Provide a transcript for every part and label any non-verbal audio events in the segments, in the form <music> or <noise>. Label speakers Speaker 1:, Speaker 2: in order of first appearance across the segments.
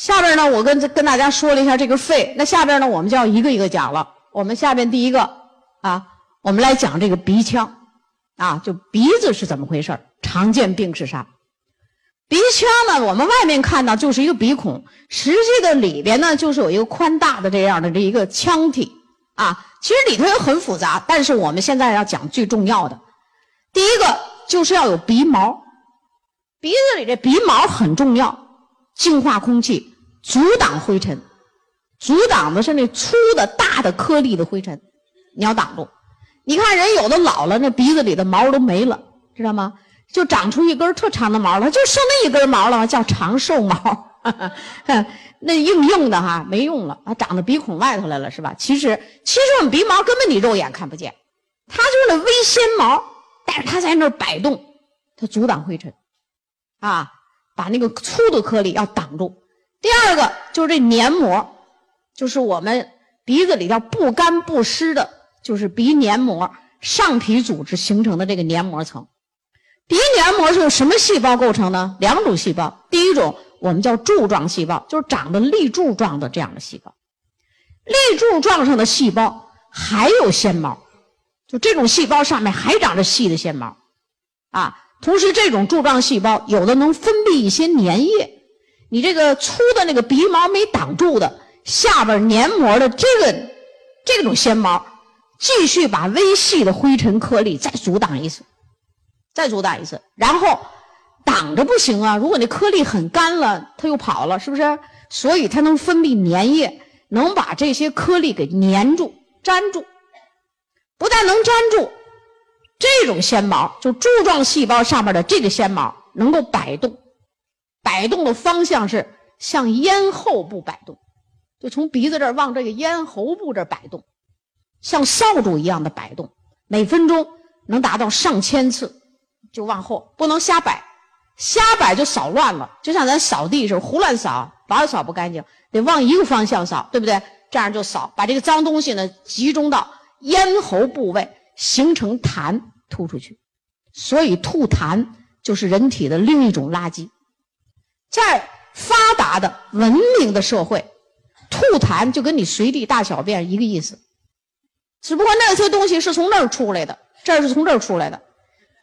Speaker 1: 下边呢，我跟跟大家说了一下这个肺，那下边呢，我们就要一个一个讲了。我们下边第一个啊，我们来讲这个鼻腔啊，就鼻子是怎么回事常见病是啥？鼻腔呢，我们外面看到就是一个鼻孔，实际的里边呢，就是有一个宽大的这样的这一个腔体啊。其实里头也很复杂，但是我们现在要讲最重要的，第一个就是要有鼻毛，鼻子里这鼻毛很重要，净化空气，阻挡灰尘，阻挡的是那粗的大的颗粒的灰尘，你要挡住。你看人有的老了，那鼻子里的毛都没了，知道吗？就长出一根特长的毛了，就剩那一根毛了，叫长寿毛。<laughs> 那硬硬的哈，没用了，啊长到鼻孔外头来了，是吧？其实，其实我们鼻毛根本你肉眼看不见，它就是那微纤毛，但是它在那儿摆动，它阻挡灰尘，啊，把那个粗的颗粒要挡住。第二个就是这黏膜，就是我们鼻子里头不干不湿的，就是鼻黏膜上皮组织形成的这个黏膜层。鼻黏膜是由什么细胞构成呢？两种细胞，第一种我们叫柱状细胞，就是长得立柱状的这样的细胞。立柱状上的细胞还有纤毛，就这种细胞上面还长着细的纤毛，啊，同时这种柱状细胞有的能分泌一些粘液，你这个粗的那个鼻毛没挡住的，下边黏膜的这个这种纤毛，继续把微细的灰尘颗粒再阻挡一次。再阻挡一次，然后挡着不行啊！如果那颗粒很干了，它又跑了，是不是？所以它能分泌粘液，能把这些颗粒给粘住、粘住。不但能粘住，这种纤毛就柱状细胞上面的这个纤毛能够摆动，摆动的方向是向咽后部摆动，就从鼻子这儿往这个咽喉部这摆动，像扫帚一样的摆动，每分钟能达到上千次。就往后不能瞎摆，瞎摆就扫乱了。就像咱扫地似的，胡乱扫，老扫不干净，得往一个方向扫，对不对？这样就扫，把这个脏东西呢集中到咽喉部位，形成痰吐出去。所以吐痰就是人体的另一种垃圾。在发达的文明的社会，吐痰就跟你随地大小便一个意思，只不过那些东西是从那儿出来的，这儿是从这儿出来的，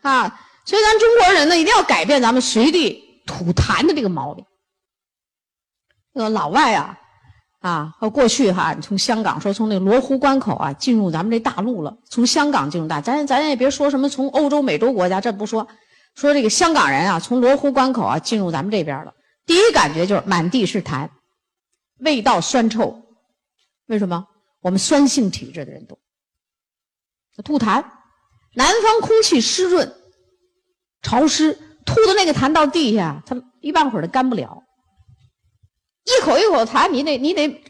Speaker 1: 啊。所以，咱中国人呢，一定要改变咱们随地吐痰的这个毛病。那老外啊，啊，和过去哈，从香港说从那罗湖关口啊进入咱们这大陆了，从香港进入大，咱咱也别说什么从欧洲、美洲国家，这不说，说这个香港人啊，从罗湖关口啊进入咱们这边了，第一感觉就是满地是痰，味道酸臭。为什么？我们酸性体质的人多，吐痰。南方空气湿润。潮湿，吐的那个痰到地下，它一半会儿都干不了。一口一口痰，你得你得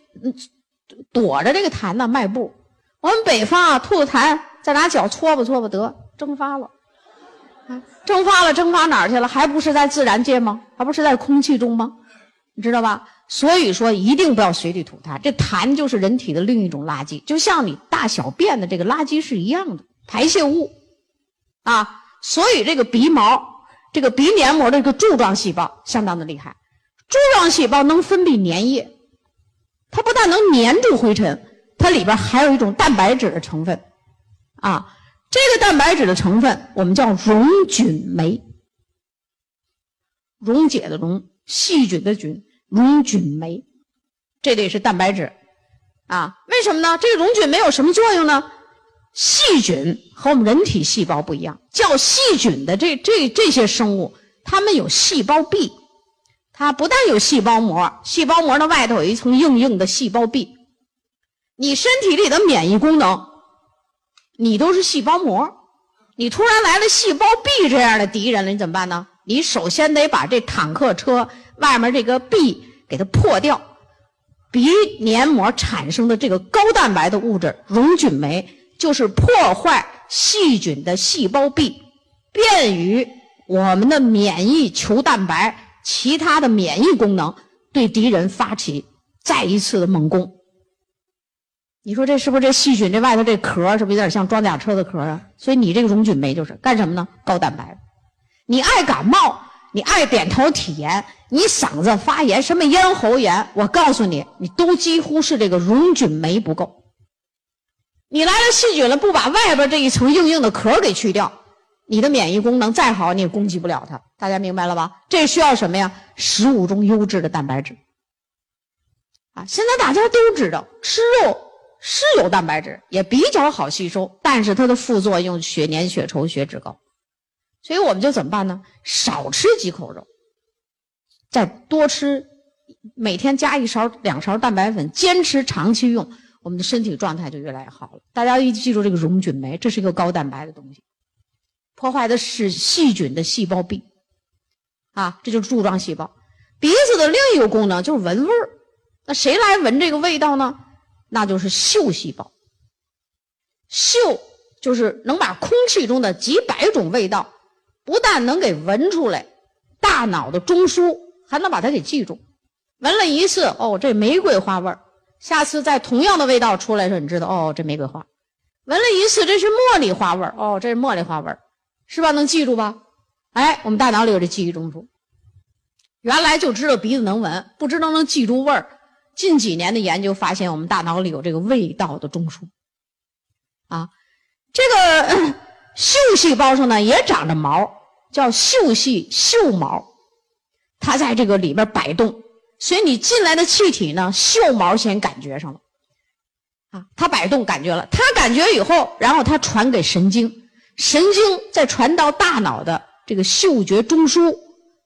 Speaker 1: 躲着这个痰呢，迈步。我们北方啊，吐的痰再拿脚搓吧搓吧得蒸发了，啊，蒸发了蒸发哪儿去了？还不是在自然界吗？还不是在空气中吗？你知道吧？所以说一定不要随地吐痰，这痰就是人体的另一种垃圾，就像你大小便的这个垃圾是一样的排泄物，啊。所以这个鼻毛，这个鼻黏膜的这个柱状细胞相当的厉害。柱状细胞能分泌粘液，它不但能粘住灰尘，它里边还有一种蛋白质的成分，啊，这个蛋白质的成分我们叫溶菌酶，溶解的溶，细菌的菌，溶菌酶，这得是蛋白质，啊，为什么呢？这个溶菌酶有什么作用呢？细菌和我们人体细胞不一样，叫细菌的这这这些生物，它们有细胞壁，它不但有细胞膜，细胞膜的外头有一层硬硬的细胞壁。你身体里的免疫功能，你都是细胞膜，你突然来了细胞壁这样的敌人了，你怎么办呢？你首先得把这坦克车外面这个壁给它破掉，鼻黏膜产生的这个高蛋白的物质溶菌酶。就是破坏细菌的细胞壁，便于我们的免疫球蛋白、其他的免疫功能对敌人发起再一次的猛攻。你说这是不是这细菌这外头这壳是不是有点像装甲车的壳啊？所以你这个溶菌酶就是干什么呢？高蛋白。你爱感冒，你爱扁头体炎，你嗓子发炎，什么咽喉炎，我告诉你，你都几乎是这个溶菌酶不够。你来了细菌了，不把外边这一层硬硬的壳给去掉，你的免疫功能再好，你也攻击不了它。大家明白了吧？这需要什么呀？食物中优质的蛋白质。啊，现在大家都知道，吃肉是有蛋白质，也比较好吸收，但是它的副作用血粘、血稠、血脂高。所以我们就怎么办呢？少吃几口肉，再多吃，每天加一勺、两勺蛋白粉，坚持长期用。我们的身体状态就越来越好了。大家一记住这个溶菌酶，这是一个高蛋白的东西，破坏的是细菌的细胞壁，啊，这就是柱状细胞。鼻子的另一个功能就是闻味儿，那谁来闻这个味道呢？那就是嗅细胞。嗅就是能把空气中的几百种味道，不但能给闻出来，大脑的中枢还能把它给记住。闻了一次，哦，这玫瑰花味儿。下次在同样的味道出来的时候，你知道哦，这玫瑰花，闻了一次，这是茉莉花味儿哦，这是茉莉花味儿，是吧？能记住吧？哎，我们大脑里有这记忆中枢。原来就知道鼻子能闻，不知道能记住味儿。近几年的研究发现，我们大脑里有这个味道的中枢。啊，这个 <clears throat> 嗅细胞上呢也长着毛，叫嗅细嗅毛，它在这个里边摆动。所以你进来的气体呢，嗅毛先感觉上了，啊，它摆动感觉了，它感觉以后，然后它传给神经，神经再传到大脑的这个嗅觉中枢，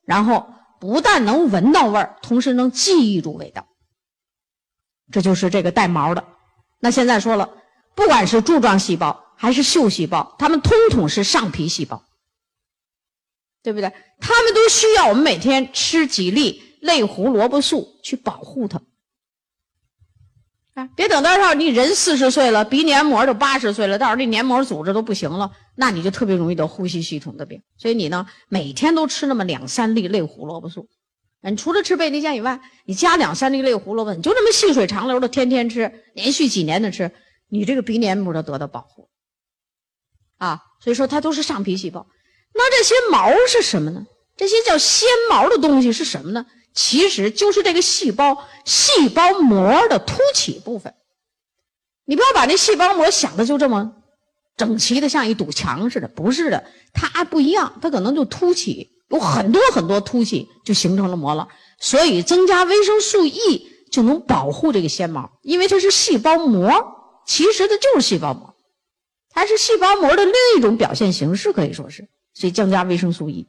Speaker 1: 然后不但能闻到味儿，同时能记忆住味道。这就是这个带毛的。那现在说了，不管是柱状细胞还是嗅细胞，它们通统是上皮细胞，对不对？它们都需要我们每天吃几粒。类胡萝卜素去保护它，啊，别等到时候你人四十岁了，鼻黏膜都八十岁了，到时候这黏膜组织都不行了，那你就特别容易得呼吸系统的病。所以你呢，每天都吃那么两三粒类胡萝卜素，你除了吃贝利健以外，你加两三粒类胡萝卜，你就这么细水长流的天天吃，连续几年的吃，你这个鼻黏膜都得到保护，啊，所以说它都是上皮细胞。那这些毛是什么呢？这些叫纤毛的东西是什么呢？其实就是这个细胞细胞膜的凸起部分，你不要把那细胞膜想的就这么整齐的像一堵墙似的，不是的，它不一样，它可能就凸起，有很多很多凸起，就形成了膜了。所以增加维生素 E 就能保护这个纤毛，因为它是细胞膜，其实它就是细胞膜，它是细胞膜的另一种表现形式，可以说是，所以增加维生素 E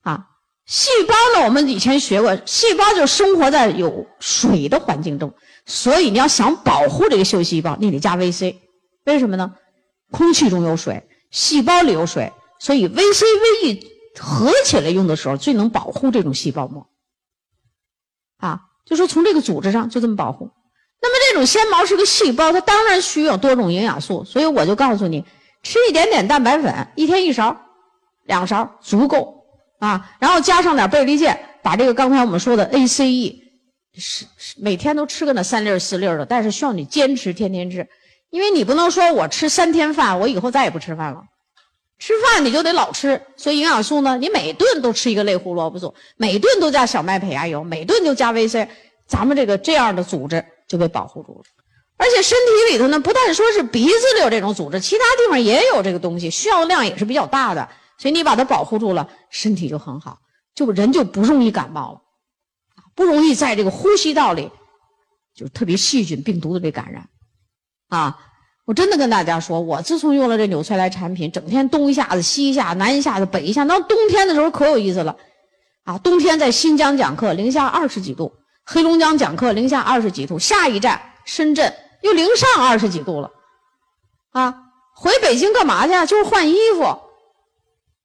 Speaker 1: 啊。细胞呢？我们以前学过，细胞就生活在有水的环境中，所以你要想保护这个嗅细胞，你得加 VC。为什么呢？空气中有水，细胞里有水，所以 VC、VE 合起来用的时候，最能保护这种细胞膜。啊，就说从这个组织上就这么保护。那么这种纤毛是个细胞，它当然需要多种营养素，所以我就告诉你，吃一点点蛋白粉，一天一勺、两勺足够。啊，然后加上点贝利健，把这个刚才我们说的 ACE，是每天都吃个那三粒四粒的，但是需要你坚持天天吃，因为你不能说我吃三天饭，我以后再也不吃饭了。吃饭你就得老吃，所以营养素呢，你每顿都吃一个类胡萝卜素，每顿都加小麦胚芽油，每顿就加 VC，咱们这个这样的组织就被保护住了。而且身体里头呢，不但说是鼻子里有这种组织，其他地方也有这个东西，需要量也是比较大的。所以你把它保护住了，身体就很好，就人就不容易感冒了，不容易在这个呼吸道里，就特别细菌、病毒的这感染，啊！我真的跟大家说，我自从用了这纽崔莱产品，整天东一下子、西一下、南一下子、北一下，到冬天的时候可有意思了，啊！冬天在新疆讲课，零下二十几度；黑龙江讲课，零下二十几度。下一站深圳又零上二十几度了，啊！回北京干嘛去？就是换衣服。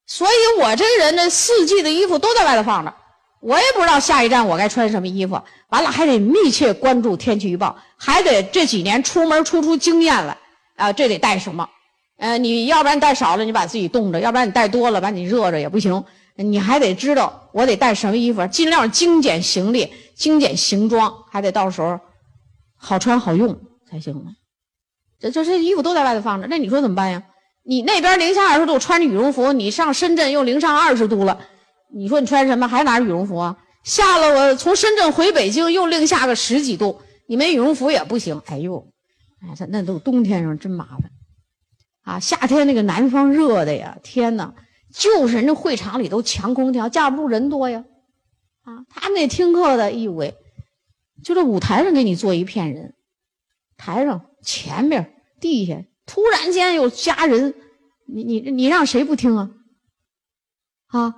Speaker 1: 所以，我这个人呢，四季的衣服都在外头放着，我也不知道下一站我该穿什么衣服。完了，还得密切关注天气预报，还得这几年出门出出经验来啊，这得带什么？呃，你要不然带少了，你把自己冻着；要不然你带多了，把你热着也不行。你还得知道我得带什么衣服，尽量精简行李、精简行装，还得到时候好穿好用才行呢。这这这衣服都在外头放着，那你说怎么办呀？你那边零下二十度，穿着羽绒服，你上深圳又零上二十度了，你说你穿什么？还拿着羽绒服啊？下了我从深圳回北京又零下个十几度，你没羽绒服也不行。哎呦，哎，这那都冬天上真麻烦啊！夏天那个南方热的呀，天哪，就是人家会场里都强空调，架不住人多呀。啊，他们那听课的，哎呦喂，就这舞台上给你坐一片人，台上、前面、地下，突然间有家人，你你你让谁不听啊？啊，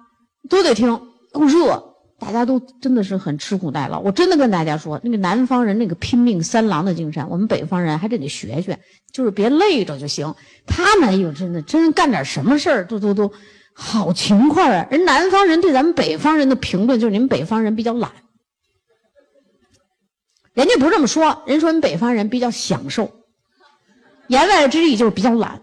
Speaker 1: 都得听，又热，大家都真的是很吃苦耐劳。我真的跟大家说，那个南方人那个拼命三郎的精神，我们北方人还真得学学，就是别累着就行。他们哎呦，真的真干点什么事儿都都都好勤快啊！人南方人对咱们北方人的评论就是你们北方人比较懒，人家不这么说，人说你北方人比较享受，言外之意就是比较懒。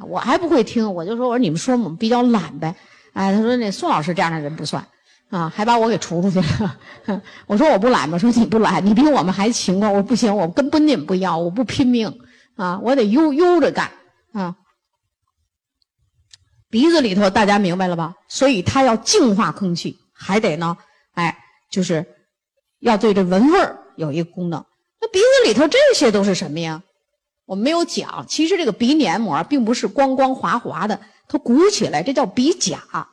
Speaker 1: 我还不会听，我就说我说你们说我们比较懒呗。哎，他说那宋老师这样的人不算，啊，还把我给除出去了。<laughs> 我说我不懒吗？说你不懒，你比我们还勤快。我说不行，我跟不你们不一样，我不拼命啊，我得悠悠着干啊。鼻子里头大家明白了吧？所以它要净化空气，还得呢，哎，就是要对这闻味儿有一个功能。那鼻子里头这些都是什么呀？我没有讲，其实这个鼻黏膜并不是光光滑滑的。它鼓起来，这叫鼻甲，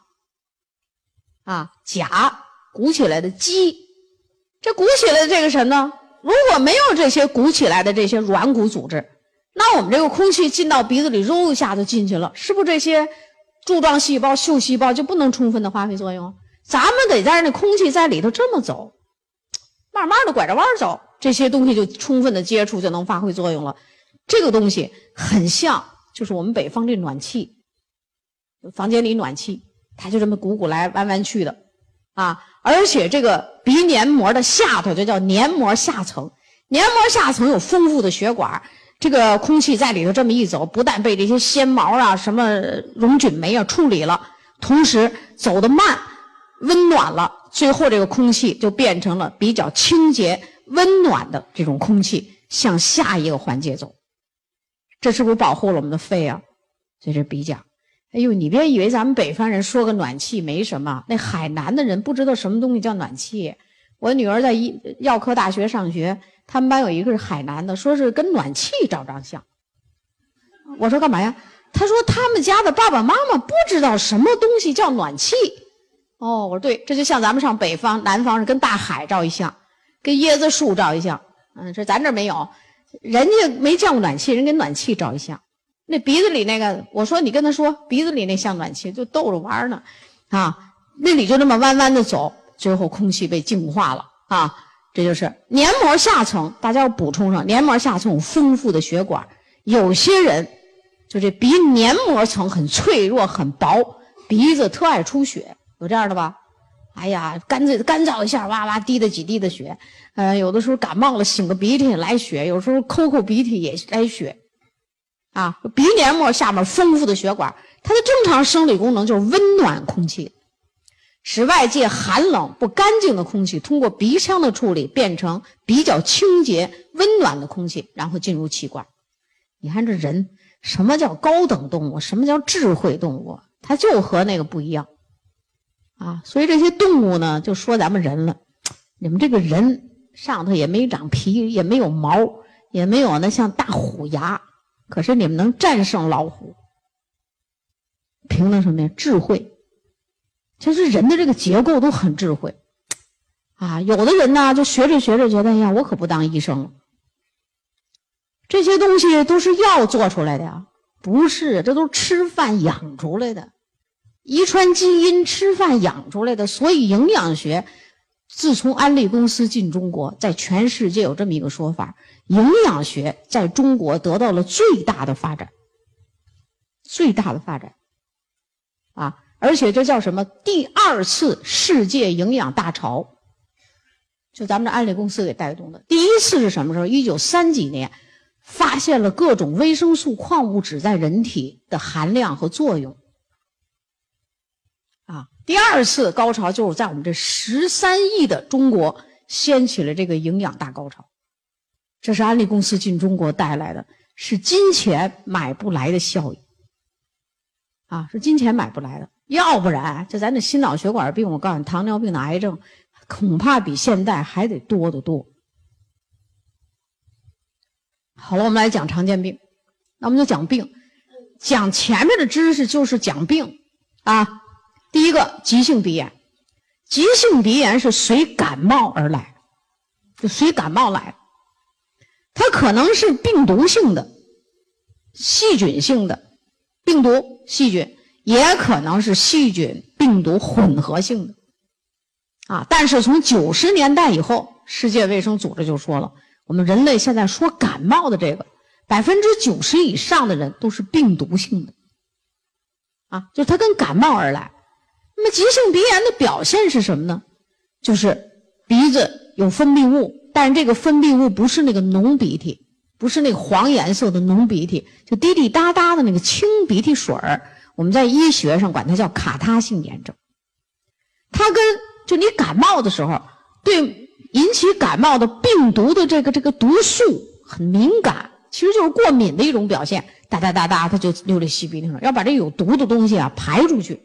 Speaker 1: 啊，甲鼓起来的肌，这鼓起来的这个什么呢？如果没有这些鼓起来的这些软骨组织，那我们这个空气进到鼻子里，揉一下就进去了，是不是这些柱状细胞、嗅细胞就不能充分的发挥作用？咱们得在那空气在里头这么走，慢慢的拐着弯走，这些东西就充分的接触就能发挥作用了。这个东西很像，就是我们北方这暖气。房间里暖气，它就这么鼓鼓来弯弯去的，啊！而且这个鼻黏膜的下头就叫黏膜下层，黏膜下层有丰富的血管，这个空气在里头这么一走，不但被这些纤毛啊、什么溶菌酶啊处理了，同时走得慢，温暖了，最后这个空气就变成了比较清洁、温暖的这种空气，向下一个环节走，这是不是保护了我们的肺啊？所以这是鼻甲。哎呦，你别以为咱们北方人说个暖气没什么，那海南的人不知道什么东西叫暖气。我女儿在医药科大学上学，他们班有一个是海南的，说是跟暖气照张相。我说干嘛呀？他说他们家的爸爸妈妈不知道什么东西叫暖气。哦，我说对，这就像咱们上北方、南方是跟大海照一相，跟椰子树照一相。嗯，这咱这没有，人家没见过暖气，人给暖气照一相。那鼻子里那个，我说你跟他说，鼻子里那像暖气，就逗着玩呢，啊，那里就这么弯弯的走，最后空气被净化了啊，这就是黏膜下层，大家要补充上，黏膜下层有丰富的血管，有些人就这鼻黏膜层很脆弱很薄，鼻子特爱出血，有这样的吧？哎呀，干脆干燥一下，哇哇滴的几滴的血，呃，有的时候感冒了擤个鼻涕来血，有时候抠抠鼻涕也来血。啊，鼻黏膜下面丰富的血管，它的正常生理功能就是温暖空气，使外界寒冷不干净的空气通过鼻腔的处理变成比较清洁温暖的空气，然后进入气管。你看这人，什么叫高等动物？什么叫智慧动物？它就和那个不一样啊！所以这些动物呢，就说咱们人了，你们这个人上头也没长皮，也没有毛，也没有那像大虎牙。可是你们能战胜老虎，凭的什么呀？智慧。其实人的这个结构都很智慧，啊，有的人呢就学着学着觉得，哎呀，我可不当医生了。这些东西都是药做出来的呀，不是，这都是吃饭养出来的，遗传基因吃饭养出来的。所以营养学，自从安利公司进中国，在全世界有这么一个说法。营养学在中国得到了最大的发展，最大的发展，啊！而且这叫什么？第二次世界营养大潮，就咱们这安利公司给带动的。第一次是什么时候？一九三几年，发现了各种维生素、矿物质在人体的含量和作用，啊！第二次高潮就是在我们这十三亿的中国掀起了这个营养大高潮。这是安利公司进中国带来的，是金钱买不来的效益。啊，是金钱买不来的。要不然，就咱这心脑血管病，我告诉你，糖尿病的癌症，恐怕比现在还得多得多。好了，我们来讲常见病，那我们就讲病，讲前面的知识就是讲病啊。第一个，急性鼻炎，急性鼻炎是随感冒而来，就随感冒来，它可能是病毒性的、细菌性的，病毒、细菌。也可能是细菌、病毒混合性的，啊！但是从九十年代以后，世界卫生组织就说了，我们人类现在说感冒的这个，百分之九十以上的人都是病毒性的，啊，就它跟感冒而来。那么急性鼻炎的表现是什么呢？就是鼻子有分泌物，但是这个分泌物不是那个浓鼻涕，不是那个黄颜色的浓鼻涕，就滴滴答答的那个清鼻涕水儿。我们在医学上管它叫卡他性炎症，它跟就你感冒的时候，对引起感冒的病毒的这个这个毒素很敏感，其实就是过敏的一种表现。哒哒哒哒，它就流里吸鼻涕了，要把这有毒的东西啊排出去，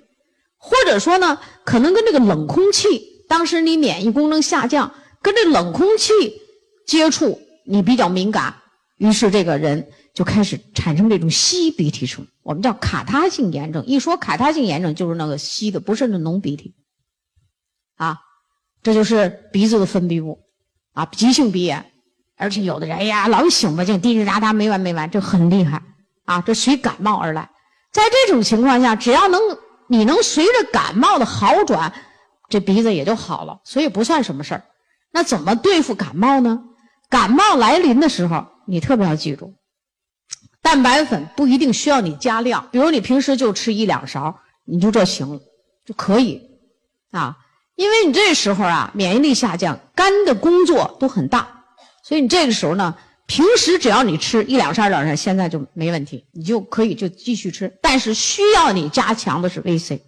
Speaker 1: 或者说呢，可能跟这个冷空气，当时你免疫功能下降，跟这冷空气接触你比较敏感，于是这个人。就开始产生这种吸鼻涕声，我们叫卡他性炎症。一说卡他性炎症，就是那个吸的，不是那浓鼻涕，啊，这就是鼻子的分泌物，啊，急性鼻炎，而且有的人，哎呀，老醒不醒，滴滴答答没完没完，这很厉害，啊，这随感冒而来。在这种情况下，只要能你能随着感冒的好转，这鼻子也就好了，所以不算什么事儿。那怎么对付感冒呢？感冒来临的时候，你特别要记住。蛋白粉不一定需要你加量，比如你平时就吃一两勺，你就这行了，就可以，啊，因为你这时候啊免疫力下降，肝的工作都很大，所以你这个时候呢，平时只要你吃一两勺两勺，现在就没问题，你就可以就继续吃。但是需要你加强的是维 C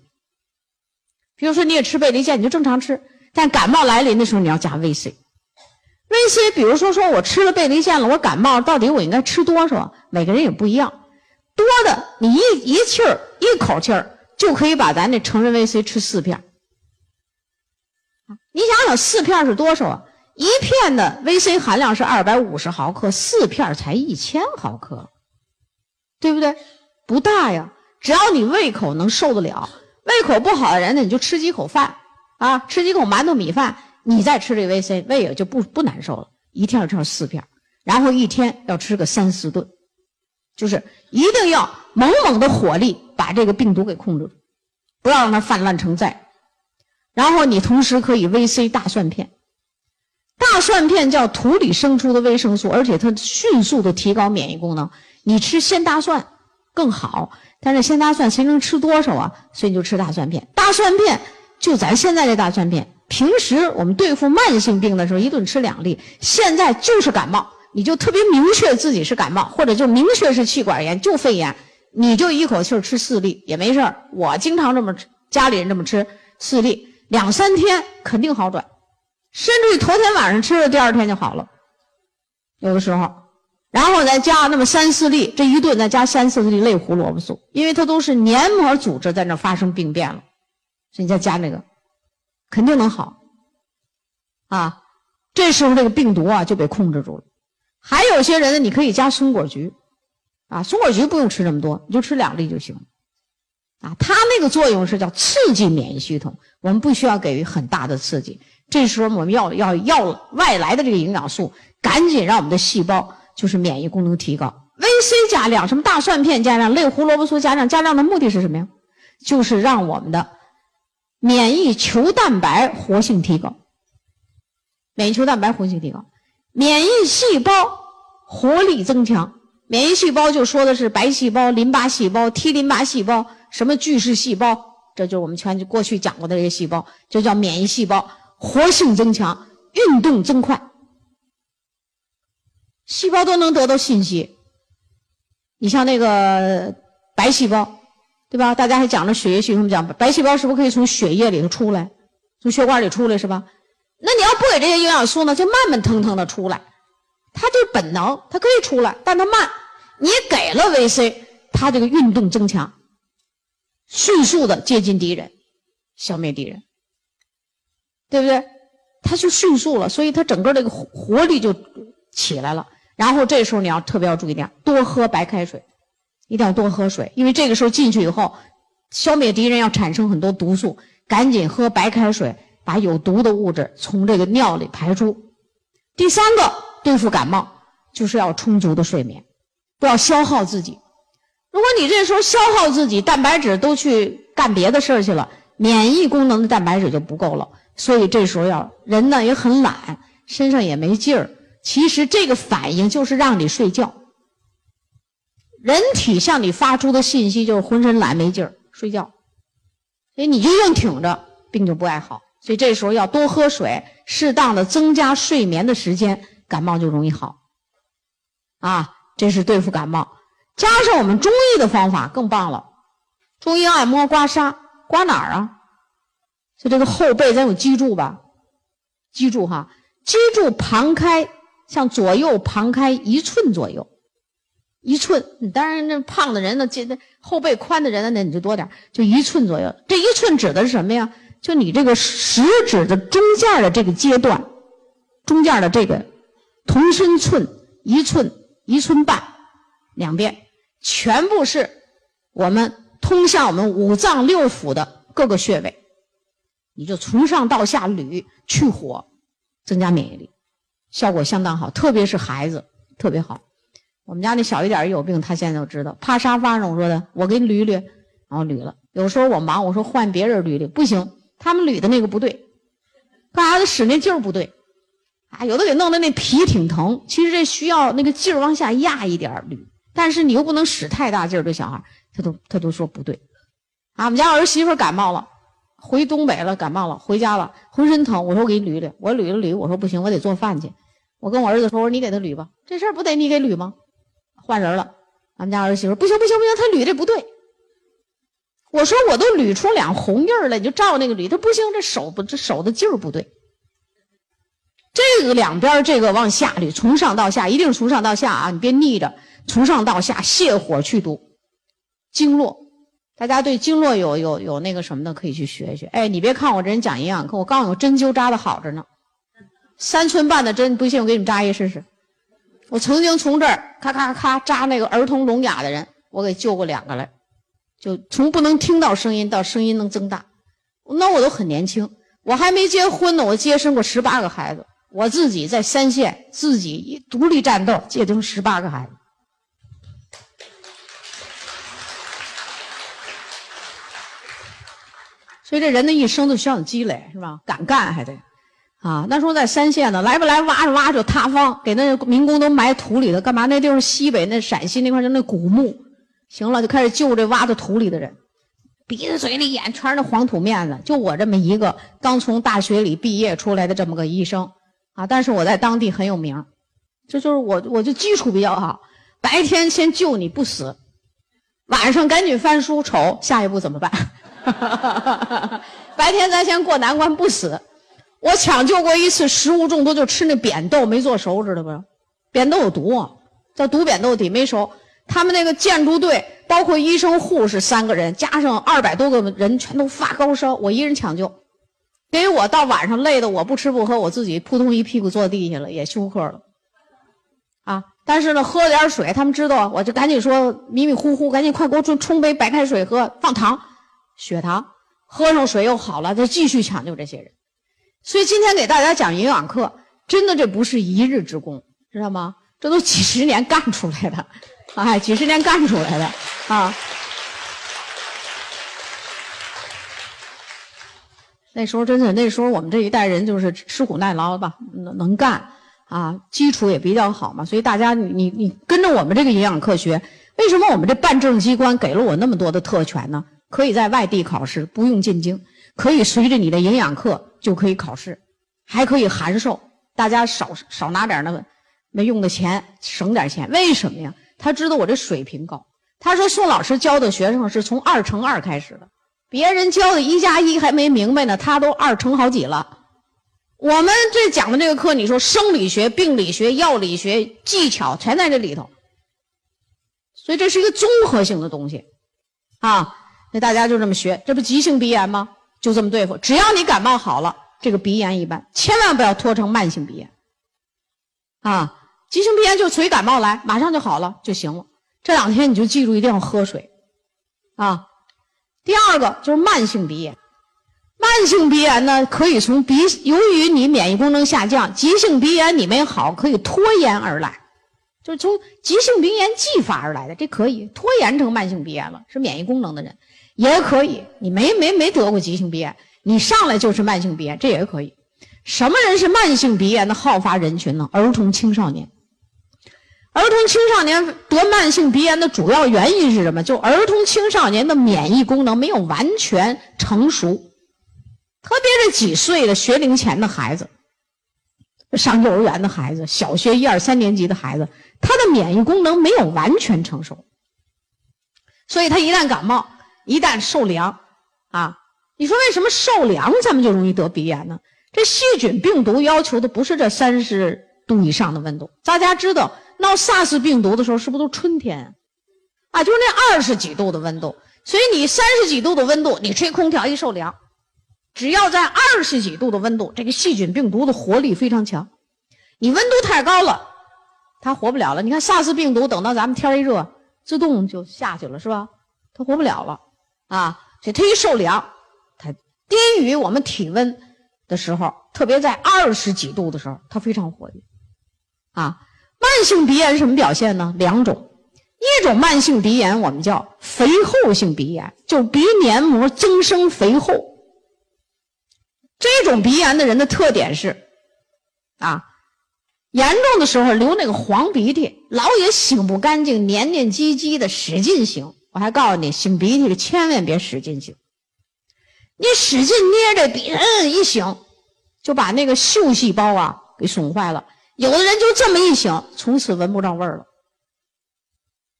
Speaker 1: 比如说你也吃贝利健，你就正常吃，但感冒来临的时候你要加维 C。维 C，比如说，说我吃了贝利健了，我感冒到底我应该吃多少？每个人也不一样，多的你一一气儿一口气儿就可以把咱这成人维 C 吃四片。你想想四片是多少啊？一片的 VC 含量是二百五十毫克，四片才一千毫克，对不对？不大呀，只要你胃口能受得了，胃口不好的人呢，你就吃几口饭啊，吃几口馒头米饭。你再吃这 VC，胃也就不不难受了。一天吃四片，然后一天要吃个三四顿，就是一定要猛猛的火力把这个病毒给控制住，不要让它泛滥成灾。然后你同时可以 VC 大蒜片，大蒜片叫土里生出的维生素，而且它迅速的提高免疫功能。你吃鲜大蒜更好，但是鲜大蒜谁能吃多少啊？所以你就吃大蒜片。大蒜片就咱现在这大蒜片。平时我们对付慢性病的时候，一顿吃两粒。现在就是感冒，你就特别明确自己是感冒，或者就明确是气管炎，就肺炎，你就一口气吃四粒也没事儿我经常这么吃，家里人这么吃四粒，两三天肯定好转，甚至于头天晚上吃了，第二天就好了。有的时候，然后再加那么三四粒，这一顿再加三四粒类胡萝卜素，因为它都是黏膜组织在那发生病变了，所以你再加那个。肯定能好，啊，这时候这个病毒啊就被控制住了。还有些人呢，你可以加松果菊，啊，松果菊不用吃那么多，你就吃两粒就行，啊，它那个作用是叫刺激免疫系统，我们不需要给予很大的刺激。这时候我们要要要外来的这个营养素，赶紧让我们的细胞就是免疫功能提高。VC 加量，什么大蒜片加量，类胡萝卜素加量，加量的目的是什么呀？就是让我们的。免疫球蛋白活性提高，免疫球蛋白活性提高，免疫细胞活力增强。免疫细胞就说的是白细胞、淋巴细胞、T 淋巴细胞、什么巨噬细胞，这就是我们全过去讲过的这些细胞，就叫免疫细胞活性增强、运动增快，细胞都能得到信息。你像那个白细胞。对吧？大家还讲着血液系统讲，白细胞是不是可以从血液里头出来，从血管里出来是吧？那你要不给这些营养素呢，就慢慢腾腾的出来，它就本能，它可以出来，但它慢。你给了维 C，它这个运动增强，迅速的接近敌人，消灭敌人，对不对？它就迅速了，所以它整个这个活力就起来了。然后这时候你要特别要注意点，多喝白开水，一定要多喝水，因为这个时候进去以后，消灭敌人要产生很多毒素，赶紧喝白开水，把有毒的物质从这个尿里排出。第三个对付感冒，就是要充足的睡眠，不要消耗自己。如果你这时候消耗自己，蛋白质都去干别的事儿去了，免疫功能的蛋白质就不够了。所以这时候要人呢也很懒，身上也没劲儿。其实这个反应就是让你睡觉。人体向你发出的信息就是浑身懒没劲儿，睡觉。所以你就硬挺着，病就不爱好。所以这时候要多喝水，适当的增加睡眠的时间，感冒就容易好。啊，这是对付感冒。加上我们中医的方法更棒了，中医按摩刮痧，刮哪儿啊？就这个后背，咱有脊柱吧？脊柱哈，脊柱旁开，向左右旁开一寸左右，一寸。你当然那胖的人呢，这那后背宽的人呢，那你就多点就一寸左右。这一寸指的是什么呀？就你这个食指的中间的这个阶段，中间的这个同身寸一寸一寸半，两边全部是我们通向我们五脏六腑的各个穴位。你就从上到下捋去火，增加免疫力，效果相当好，特别是孩子特别好。我们家那小一点有病，他现在就知道，趴沙发上，我说的，我给你捋捋，然后捋了。有时候我忙，我说换别人捋捋，不行，他们捋的那个不对，干啥的使那劲儿不对，啊，有的给弄的那皮挺疼，其实这需要那个劲儿往下压一点捋，但是你又不能使太大劲儿，这小孩他都他都说不对。啊，我们家儿媳妇感冒了。回东北了，感冒了，回家了，浑身疼。我说我给你捋捋，我捋了捋，我说不行，我得做饭去。我跟我儿子说，我说你给他捋吧，这事儿不得你给捋吗？换人了，俺们家儿媳妇不行不行不行，他捋的不对。我说我都捋出两红印儿了，你就照那个捋，他不行，这手不这手的劲儿不对。这个两边这个往下捋，从上到下，一定是从上到下啊，你别逆着，从上到下泻火去毒，经络。大家对经络有有有那个什么的，可以去学一学。哎，你别看我这人讲营养课，我告诉你，针灸扎的好着呢。三寸半的针，不信我给你们扎一试试。我曾经从这儿咔咔咔扎那个儿童聋哑的人，我给救过两个来，就从不能听到声音到声音能增大。那我都很年轻，我还没结婚呢，我接生过十八个孩子，我自己在三线自己独立战斗，接生十八个孩子。所以这人的一生都需要积累，是吧？敢干还得，啊，那时候在三线呢，来不来挖着挖着塌方，给那民工都埋土里头，干嘛？那地方西北那陕西那块就那古墓，行了，就开始救这挖到土里的人，鼻子嘴里眼全是那黄土面子。就我这么一个刚从大学里毕业出来的这么个医生，啊，但是我在当地很有名，这就是我我就基础比较好，白天先救你不死，晚上赶紧翻书瞅下一步怎么办。<laughs> 白天咱先过难关不死，我抢救过一次食物中毒，就吃那扁豆没做熟，知道不？扁豆有毒，叫毒扁豆底没熟。他们那个建筑队，包括医生、护士三个人，加上二百多个人，全都发高烧，我一人抢救。给我到晚上累的我不吃不喝，我自己扑通一屁股坐地下了，也休克了。啊！但是呢，喝了点水，他们知道，我就赶紧说迷迷糊糊，赶紧快给我冲冲杯白开水喝，放糖。血糖喝上水又好了，再继续抢救这些人。所以今天给大家讲营养课，真的这不是一日之功，知道吗？这都几十年干出来的，哎，几十年干出来的啊。那时候真的，那时候我们这一代人就是吃苦耐劳吧，能能干啊，基础也比较好嘛。所以大家你你你跟着我们这个营养课学，为什么我们这办证机关给了我那么多的特权呢？可以在外地考试，不用进京，可以随着你的营养课就可以考试，还可以函授，大家少少拿点那个没用的钱，省点钱。为什么呀？他知道我这水平高。他说宋老师教的学生是从二乘二开始的，别人教的一加一还没明白呢，他都二乘好几了。我们这讲的这个课，你说生理学、病理学、药理学、技巧全在这里头，所以这是一个综合性的东西。啊，那大家就这么学，这不急性鼻炎吗？就这么对付，只要你感冒好了，这个鼻炎一般，千万不要拖成慢性鼻炎。啊，急性鼻炎就随感冒来，马上就好了就行了。这两天你就记住一定要喝水，啊。第二个就是慢性鼻炎，慢性鼻炎呢可以从鼻，由于你免疫功能下降，急性鼻炎你没好，可以拖延而来，就是从急性鼻炎继发而来的，这可以拖延成慢性鼻炎了。是免疫功能的人也可以，你没没没得过急性鼻炎，你上来就是慢性鼻炎，这也可以。什么人是慢性鼻炎的好发人群呢？儿童青少年。儿童青少年得慢性鼻炎的主要原因是什么？就儿童青少年的免疫功能没有完全成熟，特别是几岁的学龄前的孩子，上幼儿园的孩子，小学一二三年级的孩子，他的免疫功能没有完全成熟，所以他一旦感冒，一旦受凉，啊，你说为什么受凉咱们就容易得鼻炎呢？这细菌病毒要求的不是这三十度以上的温度，大家知道。闹 SARS 病毒的时候，是不是都春天？啊，就是那二十几度的温度。所以你三十几度的温度，你吹空调一受凉，只要在二十几度的温度，这个细菌病毒的活力非常强。你温度太高了，它活不了了。你看 SARS 病毒，等到咱们天一热，自动就下去了，是吧？它活不了了啊。所以它一受凉，它低于我们体温的时候，特别在二十几度的时候，它非常活跃啊。慢性鼻炎什么表现呢？两种，一种慢性鼻炎我们叫肥厚性鼻炎，就鼻黏膜增生肥厚。这种鼻炎的人的特点是，啊，严重的时候流那个黄鼻涕，老也擤不干净，黏黏唧唧的，使劲擤。我还告诉你，擤鼻涕的千万别使劲擤，你使劲捏着鼻，嗯，一擤，就把那个嗅细胞啊给损坏了。有的人就这么一擤，从此闻不着味儿了，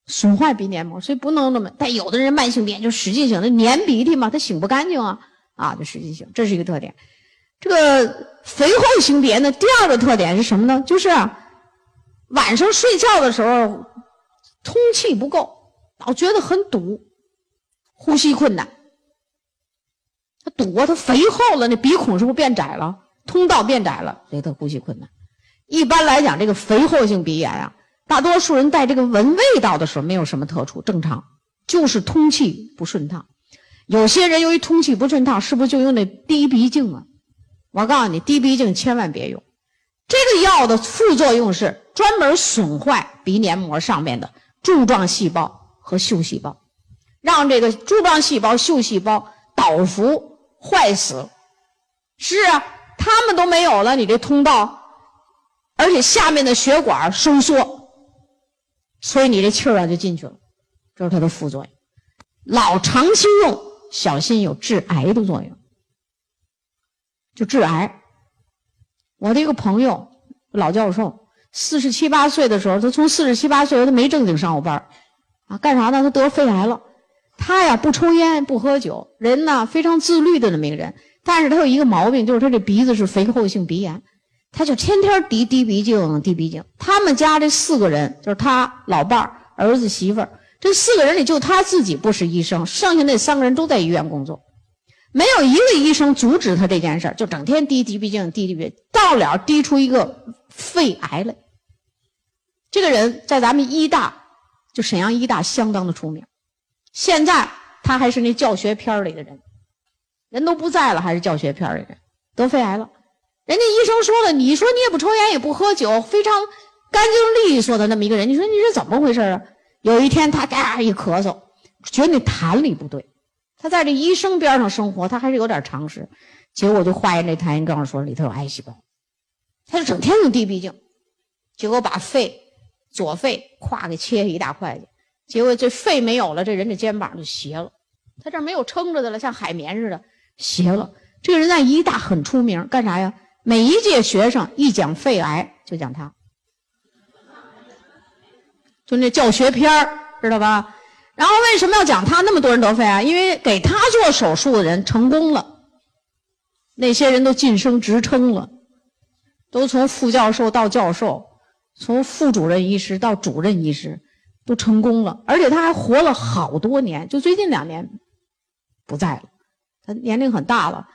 Speaker 1: 损坏鼻黏膜，所以不能那么。但有的人慢性鼻炎就使劲擤，那粘鼻涕嘛，他擤不干净啊，啊，就使劲擤，这是一个特点。这个肥厚型鼻炎的第二个特点是什么呢？就是晚上睡觉的时候通气不够，老觉得很堵，呼吸困难。他堵啊，他肥厚了，那鼻孔是不是变窄了？通道变窄了，所以他呼吸困难。一般来讲，这个肥厚性鼻炎啊，大多数人带这个闻味道的时候没有什么特殊，正常，就是通气不顺畅。有些人由于通气不顺畅，是不是就用那滴鼻镜啊？我告诉你，滴鼻镜千万别用。这个药的副作用是专门损坏鼻黏膜上面的柱状细胞和嗅细胞，让这个柱状细胞、嗅细胞倒伏坏死。是啊，他们都没有了，你这通道。而且下面的血管收缩，所以你这气儿啊就进去了，这是它的副作用。老长期用，小心有致癌的作用，就致癌。我的一个朋友，老教授，四十七八岁的时候，他从四十七八岁他没正经上过班啊，干啥呢？他得肺癌了。他呀不抽烟不喝酒，人呢非常自律的那么一个人，但是他有一个毛病，就是他这鼻子是肥厚性鼻炎。他就天天滴滴鼻镜，滴鼻镜。他们家这四个人，就是他老伴儿、儿子、媳妇儿，这四个人里就他自己不是医生，剩下那三个人都在医院工作，没有一个医生阻止他这件事儿，就整天滴滴鼻镜、滴滴鼻，到了滴出一个肺癌来。这个人在咱们医大，就沈阳医大相当的出名，现在他还是那教学片里的人，人都不在了，还是教学片里的人，得肺癌了。人家医生说了，你说你也不抽烟也不喝酒，非常干净利索的那么一个人，你说你是怎么回事啊？有一天他嘎一咳嗽，觉得那痰里不对。他在这医生边上生活，他还是有点常识。结果就化验这痰，告诉说里头有癌细胞。他就整天用滴鼻镜，结果把肺左肺咵给切下一大块去。结果这肺没有了，这人的肩膀就斜了，他这没有撑着的了，像海绵似的斜了。这个人在医大很出名，干啥呀？每一届学生一讲肺癌就讲他，就那教学片儿知道吧？然后为什么要讲他？那么多人得肺癌，因为给他做手术的人成功了，那些人都晋升职称了，都从副教授到教授，从副主任医师到主任医师，都成功了，而且他还活了好多年，就最近两年不在了。他年龄很大了，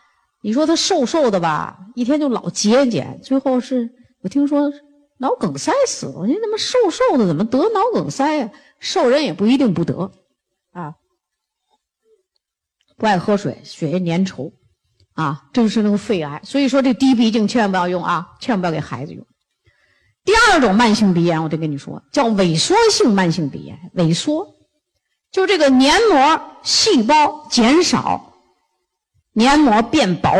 Speaker 1: 你说他瘦瘦的吧，一天就老节俭，最后是我听说脑梗塞死了。你怎么瘦瘦的怎么得脑梗塞呀？瘦人也不一定不得啊。不爱喝水，血液粘稠，啊，这是那个肺癌。所以说这滴鼻镜千万不要用啊，千万不要给孩子用。第二种慢性鼻炎，我得跟你说，叫萎缩性慢性鼻炎。萎缩，就这个黏膜细胞减少，黏膜变薄，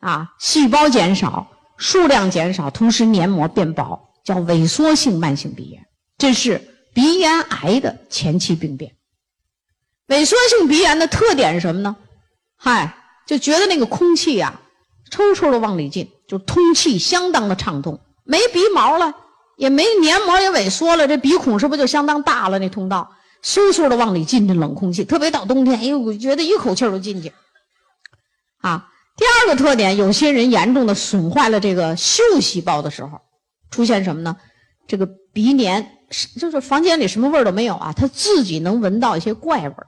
Speaker 1: 啊，细胞减少，数量减少，同时黏膜变薄，叫萎缩性慢性鼻炎。这是鼻咽癌的前期病变。萎缩性鼻炎的特点是什么呢？嗨，就觉得那个空气呀，抽抽的往里进，就通气相当的畅通，没鼻毛了，也没黏膜也萎缩了，这鼻孔是不是就相当大了？那通道嗖嗖的往里进这冷空气，特别到冬天，哎呦，我觉得一口气儿都进去。啊，第二个特点，有些人严重的损坏了这个嗅细胞的时候，出现什么呢？这个鼻黏，就是房间里什么味儿都没有啊，他自己能闻到一些怪味儿。